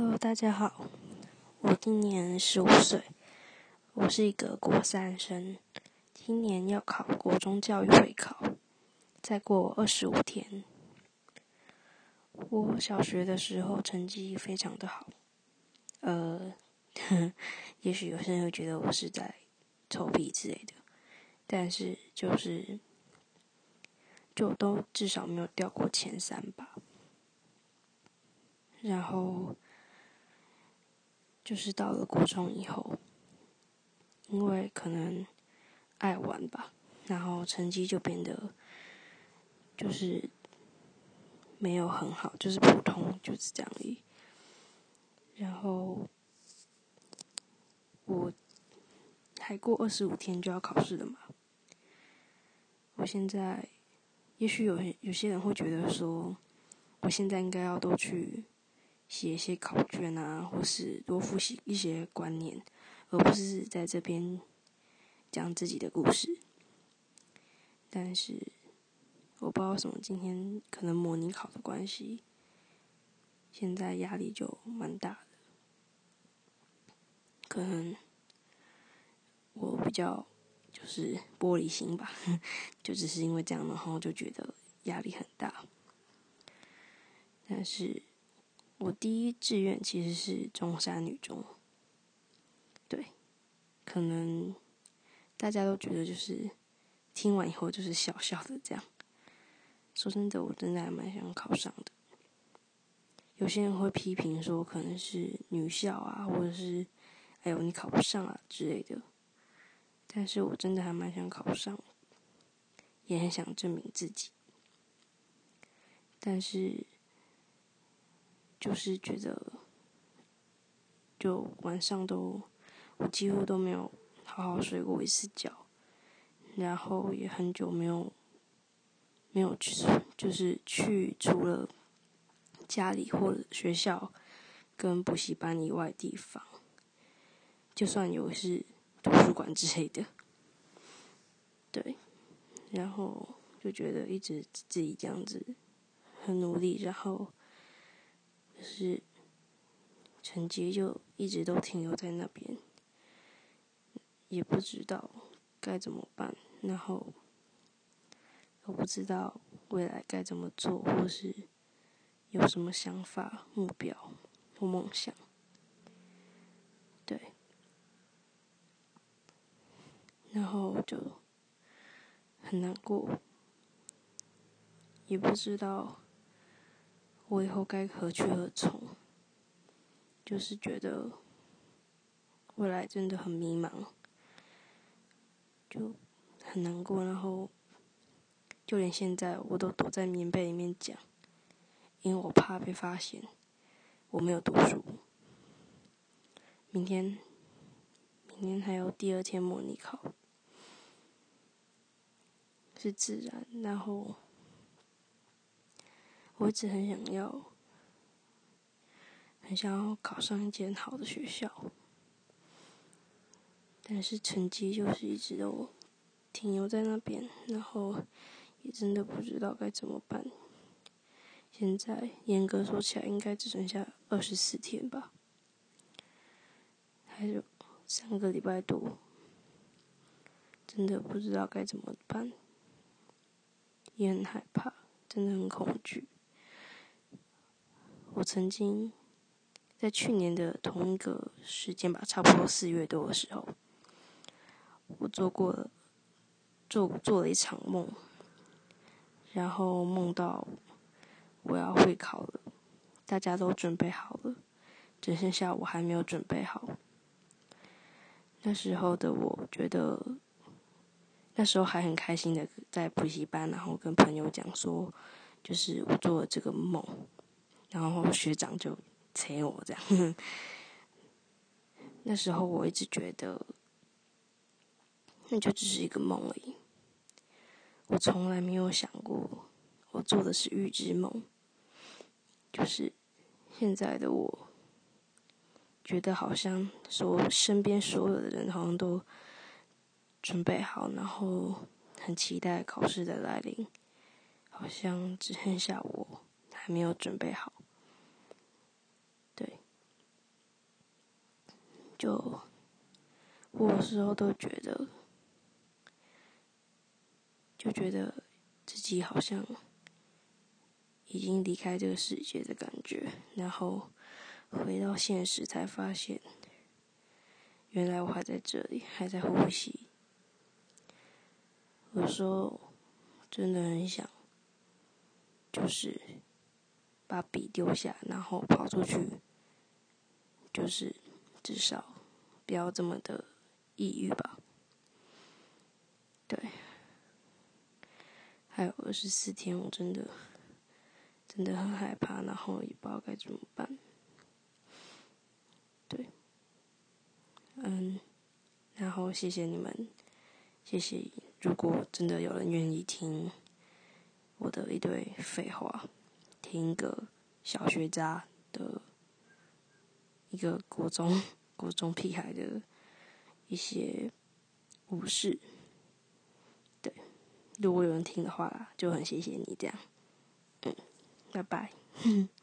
Hello，大家好，我今年十五岁，我是一个国三生，今年要考国中教育会考，再过二十五天。我小学的时候成绩非常的好，呃，也许有些人会觉得我是在臭屁之类的，但是就是就都至少没有掉过前三吧。然后就是到了国中以后，因为可能爱玩吧，然后成绩就变得就是没有很好，就是普通，就是这样而已。然后我还过二十五天就要考试了嘛，我现在也许有有些人会觉得说，我现在应该要都去。写一些考卷啊，或是多复习一些观念，而不是在这边讲自己的故事。但是我不知道什么，今天可能模拟考的关系，现在压力就蛮大的。可能我比较就是玻璃心吧，就只是因为这样，然后就觉得压力很大。但是。我第一志愿其实是中山女中，对，可能大家都觉得就是听完以后就是笑笑的这样。说真的，我真的还蛮想考上的。有些人会批评说可能是女校啊，或者是哎呦你考不上啊之类的，但是我真的还蛮想考上，也很想证明自己，但是。就是觉得，就晚上都，我几乎都没有好好睡过一次觉，然后也很久没有，没有去，就是去除了家里或者学校跟补习班以外地方，就算有是图书馆之类的，对，然后就觉得一直自己这样子很努力，然后。可是成绩就一直都停留在那边，也不知道该怎么办，然后我不知道未来该怎么做，或是有什么想法、目标或梦想，对，然后就很难过，也不知道。我以后该何去何从？就是觉得未来真的很迷茫，就很难过。然后就连现在我都躲在棉被里面讲，因为我怕被发现我没有读书。明天，明天还有第二天模拟考，是自然，然后。我一直很想要，很想要考上一间好的学校，但是成绩就是一直都停留在那边，然后也真的不知道该怎么办。现在严格说起来，应该只剩下二十四天吧，还有三个礼拜多，真的不知道该怎么办，也很害怕，真的很恐惧。我曾经在去年的同一个时间吧，差不多四月多的时候，我做过了做做了一场梦，然后梦到我要会考了，大家都准备好了，只剩下我还没有准备好。那时候的我觉得，那时候还很开心的在补习班，然后跟朋友讲说，就是我做了这个梦。然后学长就催我这样，那时候我一直觉得，那就只是一个梦而已。我从来没有想过，我做的是预知梦。就是现在的我，觉得好像说身边所有的人好像都准备好，然后很期待考试的来临，好像只剩下我还没有准备好。就我有时候都觉得，就觉得自己好像已经离开这个世界的感觉，然后回到现实才发现，原来我还在这里，还在呼吸。有时候真的很想，就是把笔丢下，然后跑出去，就是至少不要这么的抑郁吧。对，还有二十四天，我真的真的很害怕，然后也不知道该怎么办。对，嗯，然后谢谢你们，谢谢。如果真的有人愿意听我的一堆废话，听一个小学渣的一个国中国中屁孩的一些武士，对，如果有人听的话，就很谢谢你这样，嗯，拜拜。